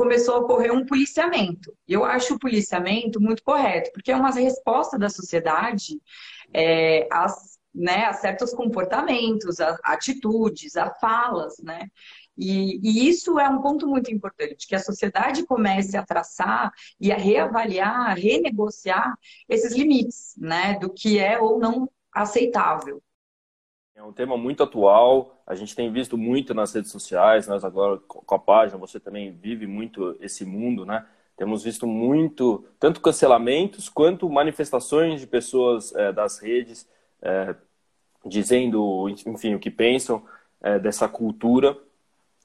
começou a ocorrer um policiamento. E eu acho o policiamento muito correto, porque é uma resposta da sociedade é, às, né, a certos comportamentos, a atitudes, a falas, né? E, e, isso é um ponto muito importante, que a sociedade comece a traçar e a reavaliar, a renegociar esses limites, né, do que é ou não aceitável. É um tema muito atual, a gente tem visto muito nas redes sociais, nós agora com a página, você também vive muito esse mundo, né? Temos visto muito, tanto cancelamentos quanto manifestações de pessoas é, das redes é, dizendo, enfim, o que pensam é, dessa cultura.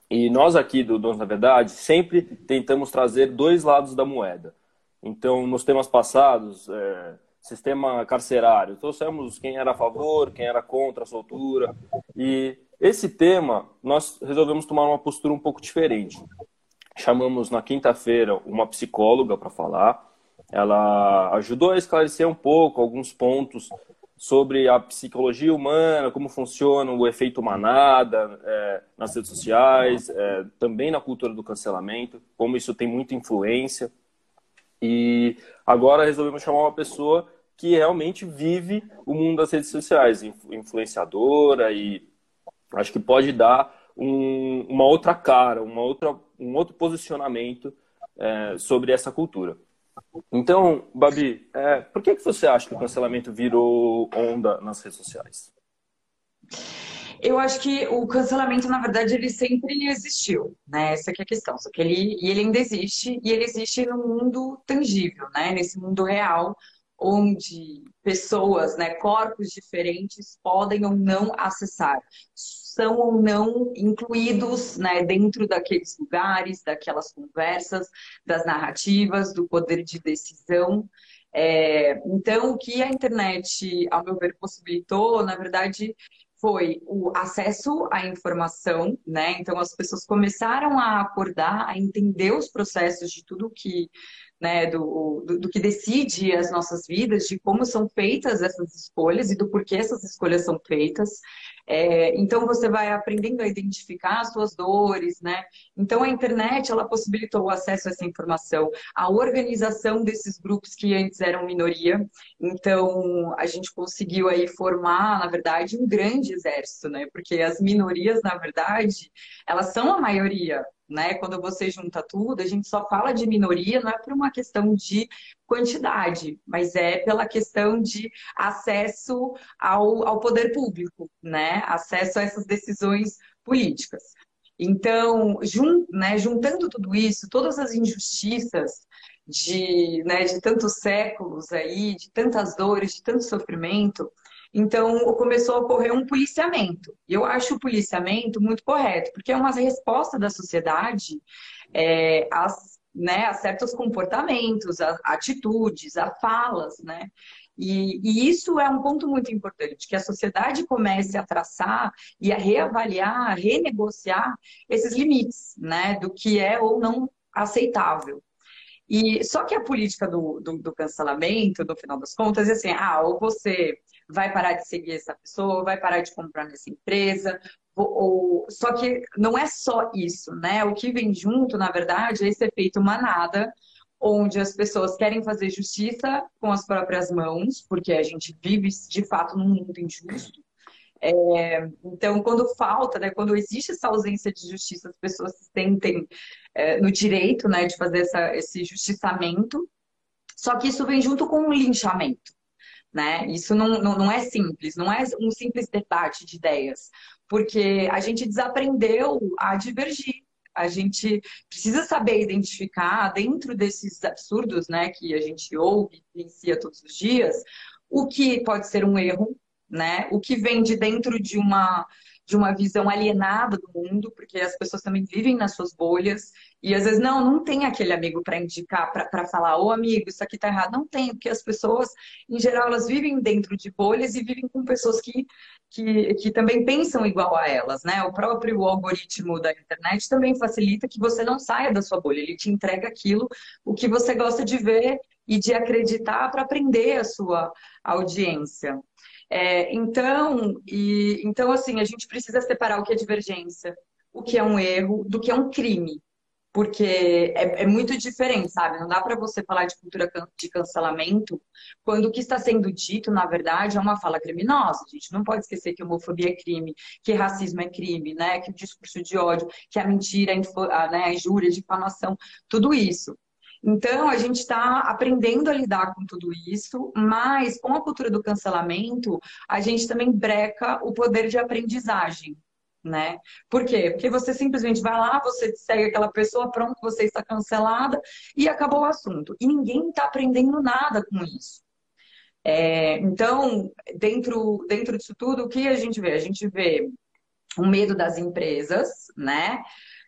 E nós aqui do Donos da Verdade sempre tentamos trazer dois lados da moeda. Então, nos temas passados, é, sistema carcerário. Trouxemos quem era a favor, quem era contra a soltura. E esse tema, nós resolvemos tomar uma postura um pouco diferente. Chamamos na quinta-feira uma psicóloga para falar. Ela ajudou a esclarecer um pouco alguns pontos sobre a psicologia humana, como funciona o efeito manada é, nas redes sociais, é, também na cultura do cancelamento, como isso tem muita influência. E agora resolvemos chamar uma pessoa que realmente vive o mundo das redes sociais, influenciadora e acho que pode dar um, uma outra cara, uma outra, um outro posicionamento é, sobre essa cultura. Então, Babi, é, por que, que você acha que o cancelamento virou onda nas redes sociais? Eu acho que o cancelamento, na verdade, ele sempre existiu, né? Essa é a questão. Só que ele, e ele ainda existe, e ele existe no mundo tangível, né? Nesse mundo real, onde pessoas, né, corpos diferentes podem ou não acessar, são ou não incluídos né, dentro daqueles lugares, daquelas conversas, das narrativas, do poder de decisão. É, então, o que a internet, ao meu ver, possibilitou, na verdade, foi o acesso à informação, né? Então as pessoas começaram a acordar, a entender os processos de tudo que né, do, do, do, que decide as nossas vidas, de como são feitas essas escolhas e do porquê essas escolhas são feitas. É, então você vai aprendendo a identificar as suas dores, né? Então a internet ela possibilitou o acesso a essa informação, a organização desses grupos que antes eram minoria. Então a gente conseguiu aí formar, na verdade, um grande exército, né? Porque as minorias, na verdade, elas são a maioria né? Quando você junta tudo, a gente só fala de minoria, não é por uma questão de quantidade, mas é pela questão de acesso ao, ao poder público, né? Acesso a essas decisões políticas. Então, jun, né, juntando tudo isso, todas as injustiças de, né, de tantos séculos aí, de tantas dores, de tanto sofrimento, então, começou a ocorrer um policiamento. Eu acho o policiamento muito correto, porque é uma resposta da sociedade é, às, né, a certos comportamentos, a atitudes, a falas, né? E, e, isso é um ponto muito importante, que a sociedade comece a traçar e a reavaliar, a renegociar esses limites, né, do que é ou não aceitável. E só que a política do, do, do cancelamento, no final das contas, é assim, ah, ou você vai parar de seguir essa pessoa, vai parar de comprar nessa empresa. Ou. Só que não é só isso, né? O que vem junto, na verdade, é esse efeito manada, onde as pessoas querem fazer justiça com as próprias mãos, porque a gente vive de fato num mundo injusto. É, então, quando falta, né, quando existe essa ausência de justiça, as pessoas se sentem é, no direito né, de fazer essa, esse justiçamento. Só que isso vem junto com o linchamento. Né? Isso não, não, não é simples, não é um simples debate de ideias, porque a gente desaprendeu a divergir. A gente precisa saber identificar dentro desses absurdos né, que a gente ouve e vivencia todos os dias, o que pode ser um erro, né? O que vem de dentro de uma de uma visão alienada do mundo, porque as pessoas também vivem nas suas bolhas e às vezes não, não tem aquele amigo para indicar, para falar, ô amigo, isso aqui tá errado. Não tem, porque as pessoas, em geral, elas vivem dentro de bolhas e vivem com pessoas que, que, que também pensam igual a elas, né? O próprio algoritmo da internet também facilita que você não saia da sua bolha, ele te entrega aquilo, o que você gosta de ver e de acreditar para aprender a sua audiência. É, então, e, então, assim, a gente precisa separar o que é divergência, o que é um erro, do que é um crime. porque é, é, muito diferente, sabe? Não dá para você falar de cultura de cancelamento quando o que está sendo dito, na verdade, é uma fala criminosa. A gente não pode esquecer que homofobia é crime, que racismo é crime, né? Que o discurso de ódio, que a mentira, a, né, a injúria, a difamação, tudo isso. Então, a gente está aprendendo a lidar com tudo isso, mas com a cultura do cancelamento, a gente também breca o poder de aprendizagem né? Por quê? Porque você simplesmente vai lá, você segue aquela pessoa, pronto, você está cancelada e acabou o assunto. E ninguém está aprendendo nada com isso. É, então, dentro, dentro disso tudo, o que a gente vê? A gente vê o medo das empresas, né?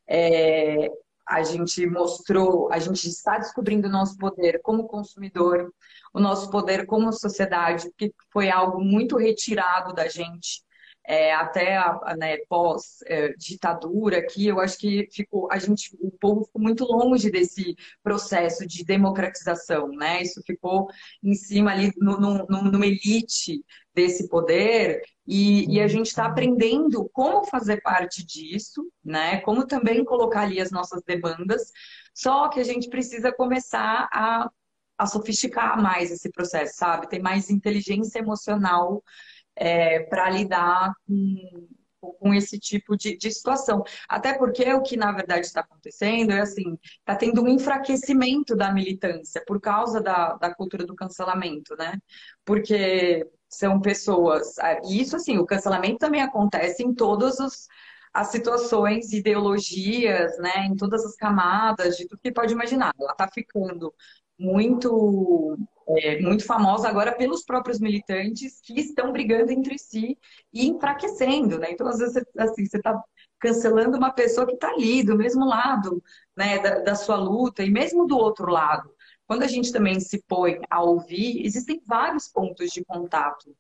É, a gente mostrou, a gente está descobrindo o nosso poder como consumidor, o nosso poder como sociedade, que foi algo muito retirado da gente é, até a, né, pós-ditadura aqui, eu acho que ficou, a gente, o povo ficou muito longe desse processo de democratização, né? Isso ficou em cima ali, no, no, numa elite desse poder, e, e a gente está aprendendo como fazer parte disso, né? Como também colocar ali as nossas demandas, só que a gente precisa começar a, a sofisticar mais esse processo, sabe? Ter mais inteligência emocional é, para lidar com, com esse tipo de, de, situação. Até porque o que na verdade está acontecendo é assim, está tendo um enfraquecimento da militância por causa da, da cultura do cancelamento, né? Porque são pessoas. Ah, e isso assim, o cancelamento também acontece em todos os as situações, ideologias, né, em todas as camadas, de tudo que pode imaginar. Ela está ficando muito é, muito famosa agora pelos próprios militantes que estão brigando entre si e enfraquecendo, né? Então, às vezes, assim, você está cancelando uma pessoa que está ali, do mesmo lado, né, da, da sua luta, e mesmo do outro lado. Quando a gente também se põe a ouvir, existem vários pontos de contato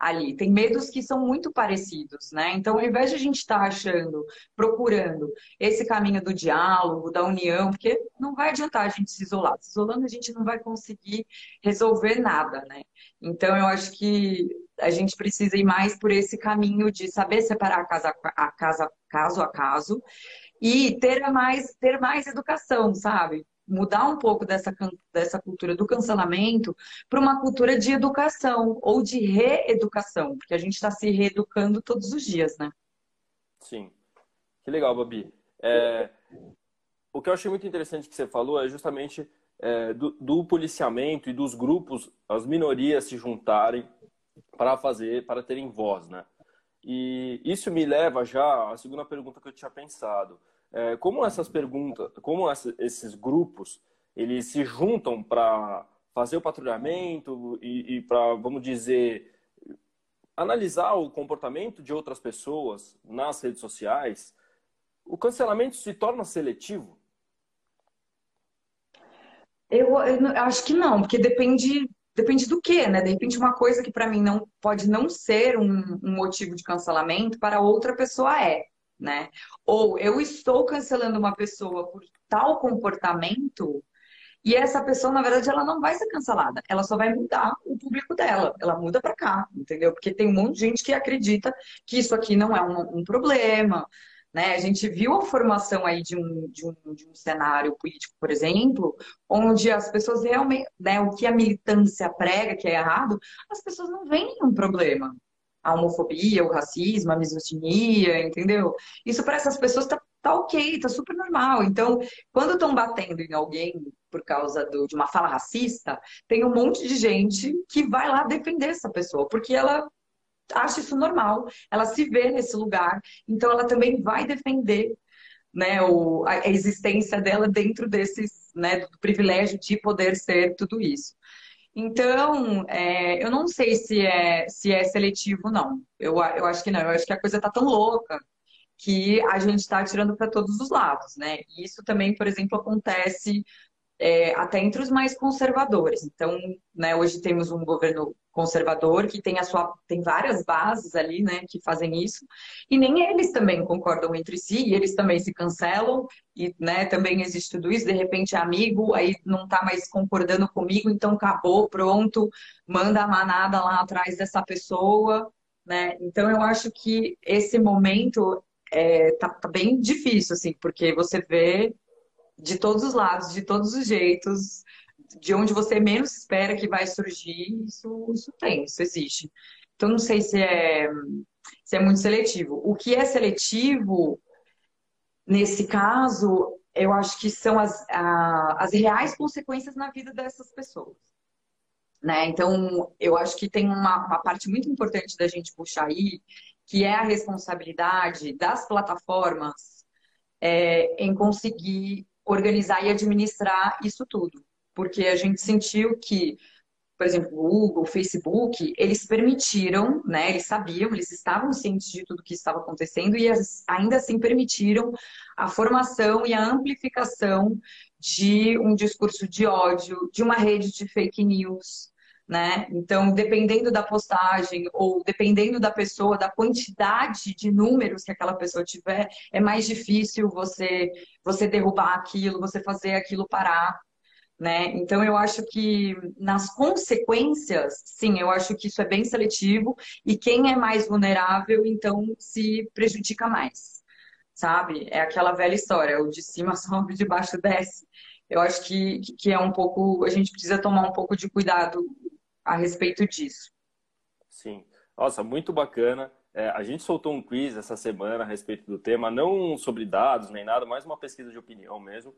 ali. Tem medos que são muito parecidos, né? Então, ao invés de a gente estar tá achando, procurando esse caminho do diálogo, da união, porque não vai adiantar a gente se isolar. Se isolando, a gente não vai conseguir resolver nada, né? Então, eu acho que a gente precisa ir mais por esse caminho de saber separar a casa a casa, caso a caso e ter mais, ter mais educação, sabe? Mudar um pouco dessa, dessa cultura do cancelamento para uma cultura de educação ou de reeducação, porque a gente está se reeducando todos os dias, né? Sim. Que legal, Babi. É, o que eu achei muito interessante que você falou é justamente é, do, do, policiamento e dos grupos, as minorias se juntarem para fazer, para terem voz, né? E isso me leva já à segunda pergunta que eu tinha pensado. É, como essas perguntas, como essa, esses grupos, eles se juntam para fazer o patrulhamento e, e para, vamos dizer, analisar o comportamento de outras pessoas nas redes sociais, o cancelamento se torna seletivo? Eu, eu acho que não, porque depende depende do que, né? De repente, uma coisa que para mim não pode não ser um, um, motivo de cancelamento, para outra pessoa é né? Ou eu estou cancelando uma pessoa por tal comportamento e essa pessoa, na verdade, ela não vai ser cancelada, ela só vai mudar o público dela, ela muda para cá, entendeu? Porque tem um monte de gente que acredita que isso aqui não é um, um problema, né? A gente viu a formação aí de um, de, um, de um cenário político, por exemplo, onde as pessoas realmente, né, o que a militância prega, que é errado, as pessoas não veem um problema a homofobia, o racismo, a misoginia, entendeu? Isso para essas pessoas tá, tá ok, tá super normal. Então, quando estão batendo em alguém por causa do, de uma fala racista, tem um monte de gente que vai lá defender essa pessoa, porque ela acha isso normal, ela se vê nesse lugar, então ela também vai defender né, o, a existência dela dentro desses, né, do privilégio de poder ser tudo isso. Então, é, eu não sei se é, se é seletivo, não. Eu, eu acho que não. Eu acho que a coisa está tão louca que a gente está atirando para todos os lados, né? E isso também, por exemplo, acontece é, até entre os mais conservadores. Então, né, hoje temos um governo conservador que tem a sua tem várias bases ali, né, que fazem isso, e nem eles também concordam entre si, eles também se cancelam, e né, também existe tudo isso, de repente é amigo, aí não está mais concordando comigo, então acabou, pronto, manda a manada lá atrás dessa pessoa, né? Então eu acho que esse momento é, tá, tá bem difícil, assim, porque você vê de todos os lados, de todos os jeitos, de onde você menos espera que vai surgir, isso, isso tem, isso existe. Então, não sei se é, se é muito seletivo. O que é seletivo, nesse caso, eu acho que são as, a, as reais consequências na vida dessas pessoas. Né? Então, eu acho que tem uma, uma parte muito importante da gente puxar aí, que é a responsabilidade das plataformas é, em conseguir organizar e administrar isso tudo. Porque a gente sentiu que, por exemplo, o Google, o Facebook, eles permitiram, né, eles sabiam, eles estavam cientes de tudo que estava acontecendo e ainda assim permitiram a formação e a amplificação de um discurso de ódio, de uma rede de fake news, né? Então, dependendo da postagem ou dependendo da pessoa, da quantidade de números que aquela pessoa tiver, é mais difícil você você derrubar aquilo, você fazer aquilo parar, né? Então, eu acho que nas consequências, sim, eu acho que isso é bem seletivo e quem é mais vulnerável, então, se prejudica mais, sabe? É aquela velha história, o de cima sobe, de baixo desce. Eu acho que, que é um pouco, a gente precisa tomar um pouco de cuidado a respeito disso. Sim. Nossa, muito bacana. É, a gente soltou um quiz essa semana a respeito do tema, não sobre dados nem nada, mas uma pesquisa de opinião mesmo.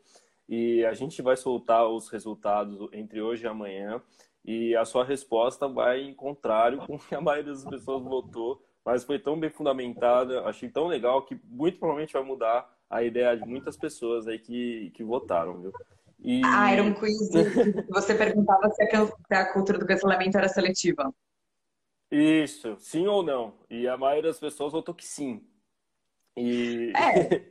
E a gente vai soltar os resultados entre hoje e amanhã. E a sua resposta vai em contrário com o que a maioria das pessoas votou, mas foi tão bem fundamentada, achei tão legal que muito provavelmente vai mudar a ideia de muitas pessoas aí que, que votaram, viu? E... Ah, era um quiz. Você perguntava se a, cultura do cancelamento era seletiva. Isso, sim ou não. E a maioria das pessoas votou que sim. E... É,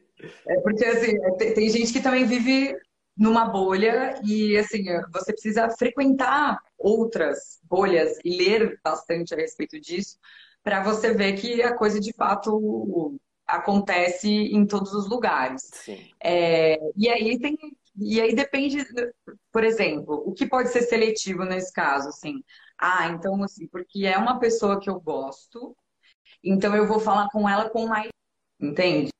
é porque assim, tem, tem gente que também vive numa bolha e assim, você precisa frequentar outras bolhas e ler bastante a respeito disso para você ver que a coisa de fato acontece em todos os lugares. É, e aí tem e aí depende, por exemplo, o que pode ser seletivo nesse caso, assim. Ah, então assim, porque é uma pessoa que eu gosto, então eu vou falar com ela com mais, entende?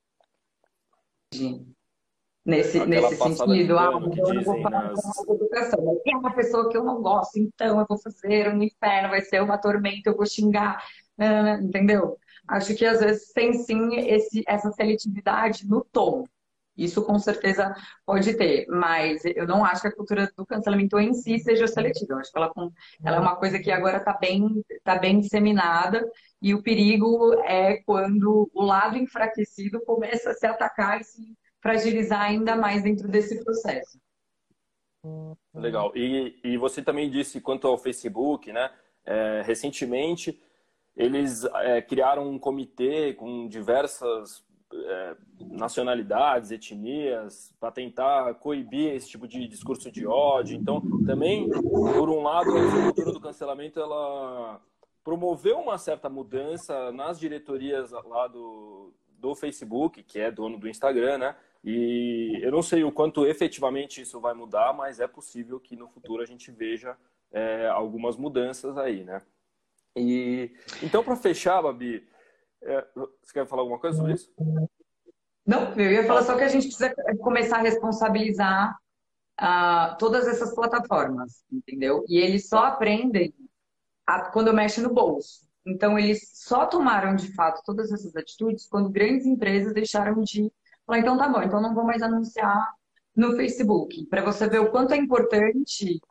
Nesse, nesse sentido, ah, então eu vou falar nas... com mais educação. Mas é uma pessoa que eu não gosto, então eu vou fazer um inferno, vai ser uma tormenta, eu vou xingar, entendeu? Acho que às vezes tem sim esse, essa seletividade no tom. Isso com certeza pode ter, mas eu não acho que a cultura do cancelamento em si seja seletiva. Eu acho que ela, ela é uma coisa que agora está bem, tá bem disseminada e o perigo é quando o lado enfraquecido começa a se atacar e se fragilizar ainda mais dentro desse processo. Legal. E, e você também disse quanto ao Facebook, né? É, recentemente eles é, criaram um comitê com diversas é, nacionalidades, etnias, para tentar coibir esse tipo de discurso de ódio. Então, também, por um lado, a cultura do cancelamento ela promoveu uma certa mudança nas diretorias lá do, do Facebook, que é dono do Instagram, né? E eu não sei o quanto efetivamente isso vai mudar, mas é possível que no futuro a gente veja é, algumas mudanças aí, né? E então, para fechar, Babi, é, você quer falar alguma coisa sobre isso? Não, eu ia falar só que a gente precisa começar a responsabilizar uh, todas essas plataformas, entendeu? E eles só aprendem a, quando mexe no bolso. Então, eles só tomaram de fato todas essas atitudes quando grandes empresas deixaram de falar: então tá bom, então não vou mais anunciar no Facebook. Para você ver o quanto é importante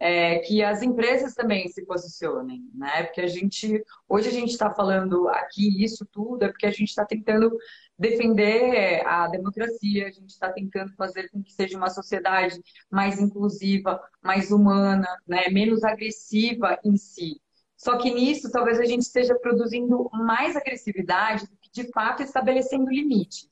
é, que as empresas também se posicionem, né? Porque a gente, hoje a gente está falando aqui isso tudo, é porque a gente está tentando defender a democracia, a gente está tentando fazer com que seja uma sociedade mais inclusiva, mais humana, né? menos agressiva em si. Só que nisso, talvez a gente esteja produzindo mais agressividade do que, de fato, estabelecendo limites.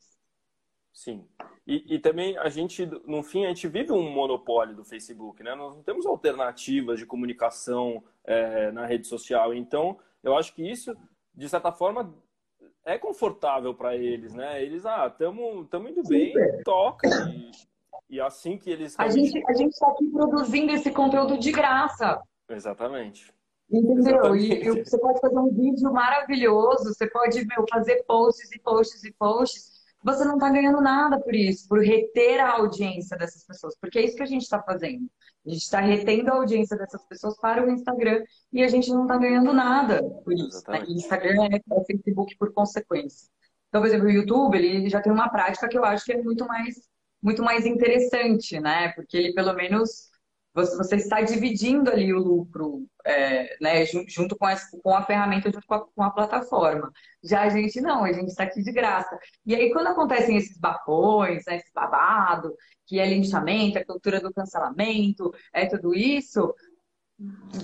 Sim. E, e, também a gente, no fim, a gente vive um monopólio do Facebook, né? Nós não temos alternativas de comunicação é, na rede social. Então, eu acho que isso, de certa forma, é confortável para eles, né? Eles, ah, estamos indo bem, toca. E, e assim que eles. A gente a está aqui produzindo esse conteúdo de graça. Exatamente. Entendeu? Exatamente. E, e você pode fazer um vídeo maravilhoso, você pode meu, fazer posts e posts e posts você não está ganhando nada por isso, por reter a audiência dessas pessoas, porque é isso que a gente está fazendo. A gente está retendo a audiência dessas pessoas para o Instagram e a gente não está ganhando nada por isso. Né? Instagram é, é o Facebook por consequência. Então, por exemplo, o YouTube, ele já tem uma prática que eu acho que é muito mais, muito mais interessante, né? Porque ele, pelo menos, você está dividindo ali o lucro, é, né, junto com, com a ferramenta, junto com a, com a, plataforma. Já a gente não, a gente está aqui de graça. E aí, quando acontecem esses bafões, né, esse babado, que é linchamento, a cultura do cancelamento, é tudo isso,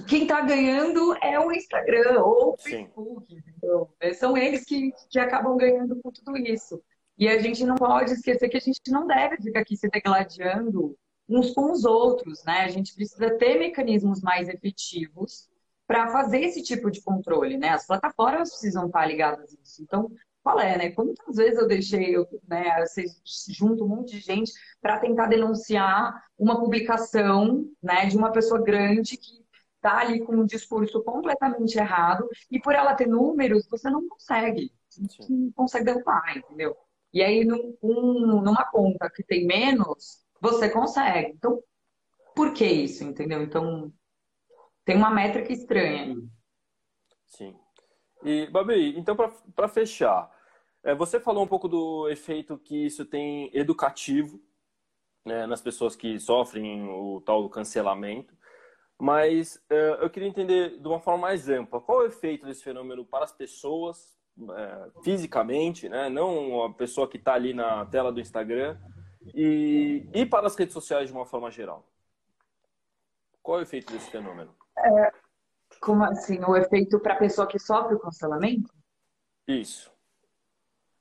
quem está ganhando é o Instagram ou o Facebook. Então, são eles que, que acabam ganhando com tudo isso. E a gente não pode esquecer que a gente não deve ficar aqui se degladiando uns com os outros, né? A gente precisa ter mecanismos mais efetivos para fazer esse tipo de controle, né? As plataformas precisam estar ligadas nisso. Então, qual é, né? Quantas vezes eu deixei, né, vocês junto um monte de gente para tentar denunciar uma publicação, né, de uma pessoa grande que está ali com um discurso completamente errado e por ela ter números, você não consegue, você não consegue derrubar, entendeu? E aí, num, um, numa conta que tem menos, você consegue. Então, por que isso, entendeu? Então, tem uma métrica estranha aí. Sim. E, Babi, então, para fechar, é, você falou um pouco do efeito que isso tem educativo né, nas pessoas que sofrem o tal cancelamento, mas é, eu queria entender de uma forma mais ampla, qual é o efeito desse fenômeno para as pessoas, é, fisicamente, né, não a pessoa que está ali na tela do Instagram, e, e para as redes sociais de uma forma geral? Qual é o efeito desse fenômeno? É, como assim? O efeito para a pessoa que sofre o cancelamento? Isso.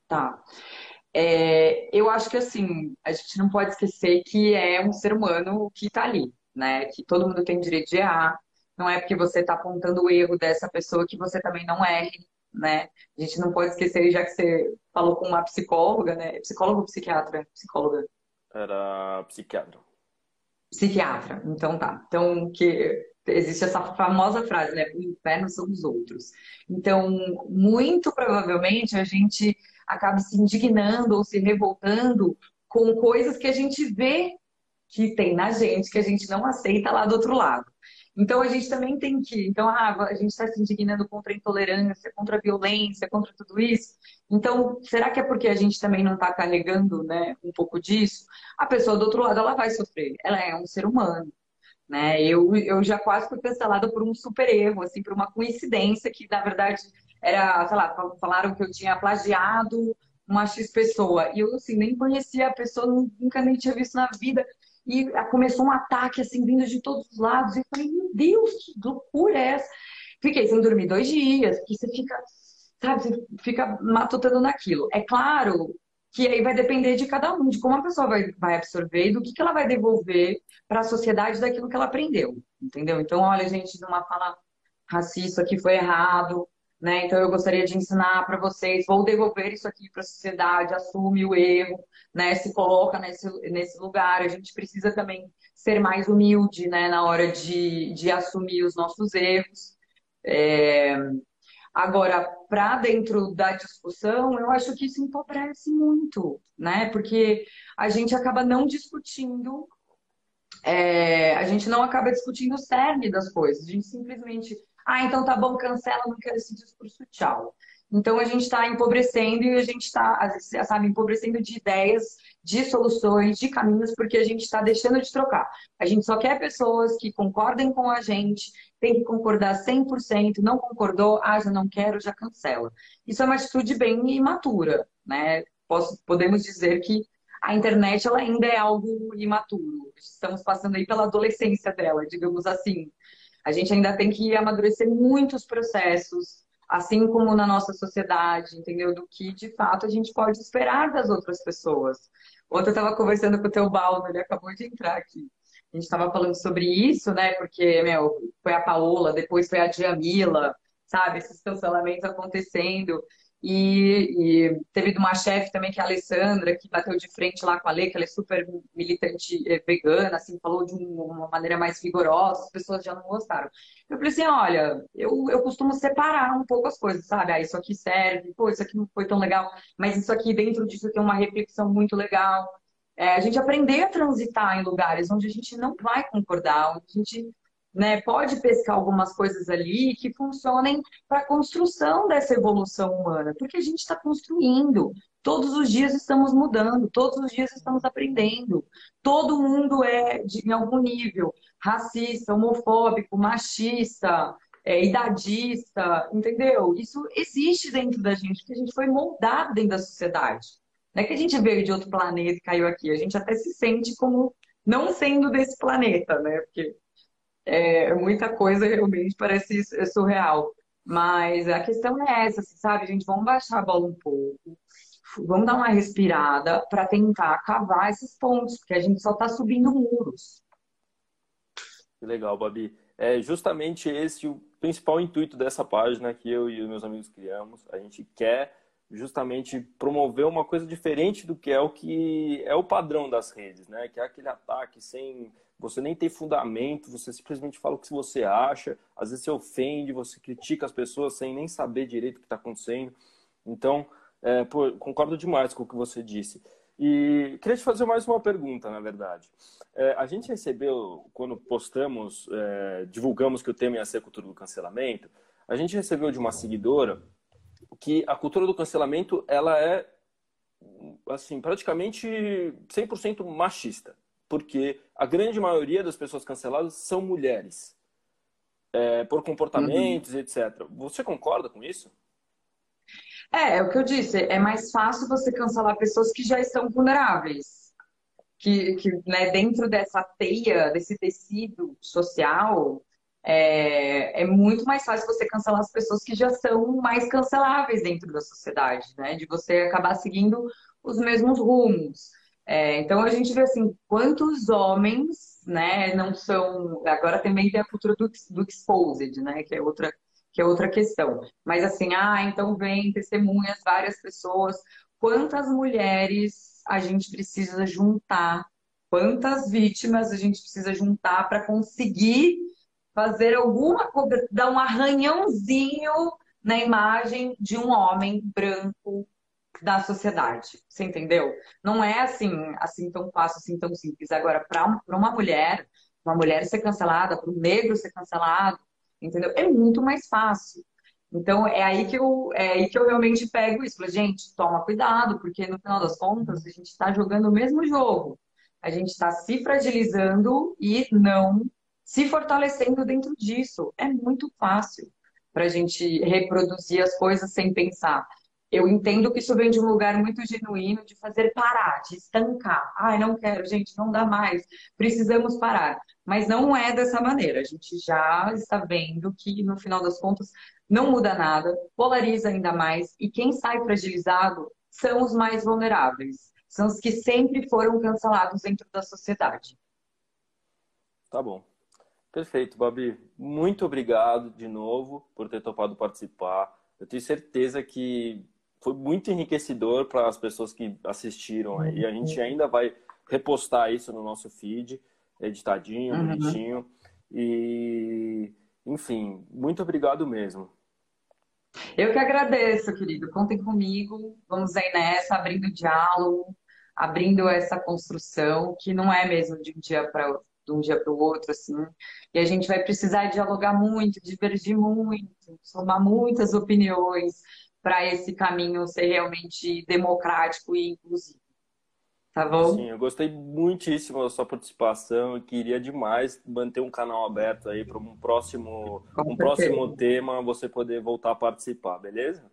Tá. É, eu acho que assim, a gente não pode esquecer que é um ser humano que está ali, né? Que todo mundo tem direito de errar. Não é porque você está apontando o erro dessa pessoa que você também não erre, né? A gente não pode esquecer, já que você falou com uma psicóloga, né? Psicólogo ou psiquiatra? Psicóloga. Era psiquiatra. Psiquiatra, então tá. Então, que existe essa famosa frase, né? O inferno são os outros. Então, muito provavelmente a gente acaba se indignando ou se revoltando com coisas que a gente vê que tem na gente, que a gente não aceita lá do outro lado. Então a gente também tem que. Então, ah, a gente está se indignando contra a intolerância, contra a violência, contra tudo isso. Então, será que é porque a gente também não está carregando né, um pouco disso? A pessoa do outro lado ela vai sofrer. Ela é um ser humano. Né? Eu, eu já quase fui cancelada por um super erro, assim, por uma coincidência que, na verdade, era, sei lá, falaram que eu tinha plagiado uma X pessoa. E eu, assim, nem conhecia a pessoa, nunca nem tinha visto na vida. E começou um ataque, assim, vindo de todos os lados. E eu falei, meu Deus, que loucura é essa? Fiquei sem dormir dois dias, porque você fica, sabe, você fica matutando naquilo. É claro que aí vai depender de cada um, de como a pessoa vai, vai absorver e do que, que ela vai devolver para a sociedade daquilo que ela aprendeu, entendeu? Então, olha, gente, numa fala racista aqui foi errado, né? Então eu gostaria de ensinar para vocês, vou devolver isso aqui para a sociedade, assume o erro, né? Se coloca nesse, nesse lugar. A gente precisa também ser mais humilde, né? Na hora de, de assumir os nossos erros. É... Agora, para dentro da discussão, eu acho que isso empobrece muito, né? Porque a gente acaba não discutindo, é... a gente não acaba discutindo o cerne das coisas. A gente simplesmente ah, então tá bom, cancela, não quero esse discurso, tchau. Então a gente está empobrecendo e a gente está, sabe, empobrecendo de ideias, de soluções, de caminhos, porque a gente está deixando de trocar. A gente só quer pessoas que concordem com a gente, tem que concordar 100%, não concordou, ah, já não quero, já cancela. Isso é uma atitude bem imatura, né? Posso, podemos dizer que a internet ela ainda é algo imaturo. Estamos passando aí pela adolescência dela, digamos assim. A gente ainda tem que amadurecer muitos processos, assim como na nossa sociedade, entendeu? Do que de fato a gente pode esperar das outras pessoas. Ontem eu estava conversando com o teu Baldo, ele acabou de entrar aqui. A gente estava falando sobre isso, né? Porque, meu, foi a Paola, depois foi a Djamila, sabe? Esses cancelamentos acontecendo. E, e, teve uma chefe também, que é a Alessandra, que bateu de frente lá com a Lê, que ela é super militante eh, vegana, assim, falou de uma maneira mais vigorosa, as pessoas já não gostaram. Eu falei assim, olha, eu, eu costumo separar um pouco as coisas, sabe? Ah, isso aqui serve, pô, isso aqui não foi tão legal, mas isso aqui, dentro disso, tem uma reflexão muito legal. É, a gente aprender a transitar em lugares onde a gente não vai concordar, onde a gente né, pode pescar algumas coisas ali que funcionem para a construção dessa evolução humana, porque a gente está construindo. Todos os dias estamos mudando, todos os dias estamos aprendendo. Todo mundo é, de, em algum nível, racista, homofóbico, machista, é, idadista, entendeu? Isso existe dentro da gente, porque a gente foi moldado dentro da sociedade. Não é que a gente veio de outro planeta e caiu aqui, a gente até se sente como não sendo desse planeta, né? Porque é, muita coisa realmente parece é surreal. Mas a questão é essa, assim, sabe, gente? Vamos baixar a bola um pouco, vamos dar uma respirada para tentar cavar esses pontos, porque a gente só está subindo muros. Que legal, Babi. É justamente esse o principal intuito dessa página que eu e os meus amigos criamos. A gente quer justamente promover uma coisa diferente do que é o que é o padrão das redes, né? Que é aquele ataque sem você nem ter fundamento, você simplesmente fala o que você acha, às vezes você ofende, você critica as pessoas sem nem saber direito o que está acontecendo. Então, é, pô, concordo demais com o que você disse. E queria te fazer mais uma pergunta, na verdade. É, a gente recebeu, quando postamos, é, divulgamos que o tema ia ser cultura do cancelamento, a gente recebeu de uma seguidora que a cultura do cancelamento ela é assim praticamente 100% machista, porque a grande maioria das pessoas canceladas são mulheres é, por comportamentos, uhum. etc. Você concorda com isso? É, é o que eu disse. É mais fácil você cancelar pessoas que já estão vulneráveis, que, que né, dentro dessa teia, desse tecido social, é, é, muito mais fácil você cancelar as pessoas que já são mais canceláveis dentro da sociedade, né? De você acabar seguindo os mesmos rumos. É, então a gente vê assim, quantos homens, né, não são. Agora também tem a cultura do, do exposed, né? Que é outra que é outra questão. Mas assim, ah, então vem testemunhas, várias pessoas. Quantas mulheres a gente precisa juntar? Quantas vítimas a gente precisa juntar para conseguir fazer alguma coisa, dar um arranhãozinho na imagem de um homem branco da sociedade. Você entendeu? Não é assim, assim tão fácil, assim tão simples. Agora, para uma mulher, uma mulher ser cancelada, para um negro ser cancelado, entendeu? É muito mais fácil. Então, é aí que eu, é aí que eu realmente pego isso. Falei, gente, toma cuidado, porque no final das contas, a gente está jogando o mesmo jogo. A gente está se fragilizando e não se fortalecendo dentro disso. É muito fácil para a gente reproduzir as coisas sem pensar. Eu entendo que isso vem de um lugar muito genuíno de fazer parar, de estancar. Ai, não quero, gente, não dá mais, precisamos parar. Mas não é dessa maneira. A gente já está vendo que, no final das contas, não muda nada, polariza ainda mais, e quem sai fragilizado são os mais vulneráveis. São os que sempre foram cancelados dentro da sociedade. Tá bom. Perfeito, Babi. Muito obrigado de novo por ter topado participar. Eu tenho certeza que foi muito enriquecedor para as pessoas que assistiram aí. E a gente ainda vai repostar isso no nosso feed, editadinho, uhum. bonitinho. E, enfim, muito obrigado mesmo. Eu que agradeço, querido. Contem comigo. Vamos aí nessa, abrindo diálogo, abrindo essa construção, que não é mesmo de um dia para outro de um dia para o outro, assim. E a gente vai precisar dialogar muito, divergir muito, somar muitas opiniões para esse caminho ser realmente democrático e inclusivo. Tá bom? Sim, eu gostei muitíssimo da sua participação e queria demais manter um canal aberto aí para um próximo, um próximo tema você poder voltar a participar, beleza?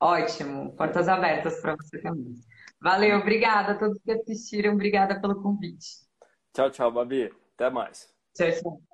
Ótimo, portas abertas para você também. Valeu, obrigada a todos que assistiram, obrigada pelo convite. Tchau, tchau, Babi. Até mais. Tchau, tchau.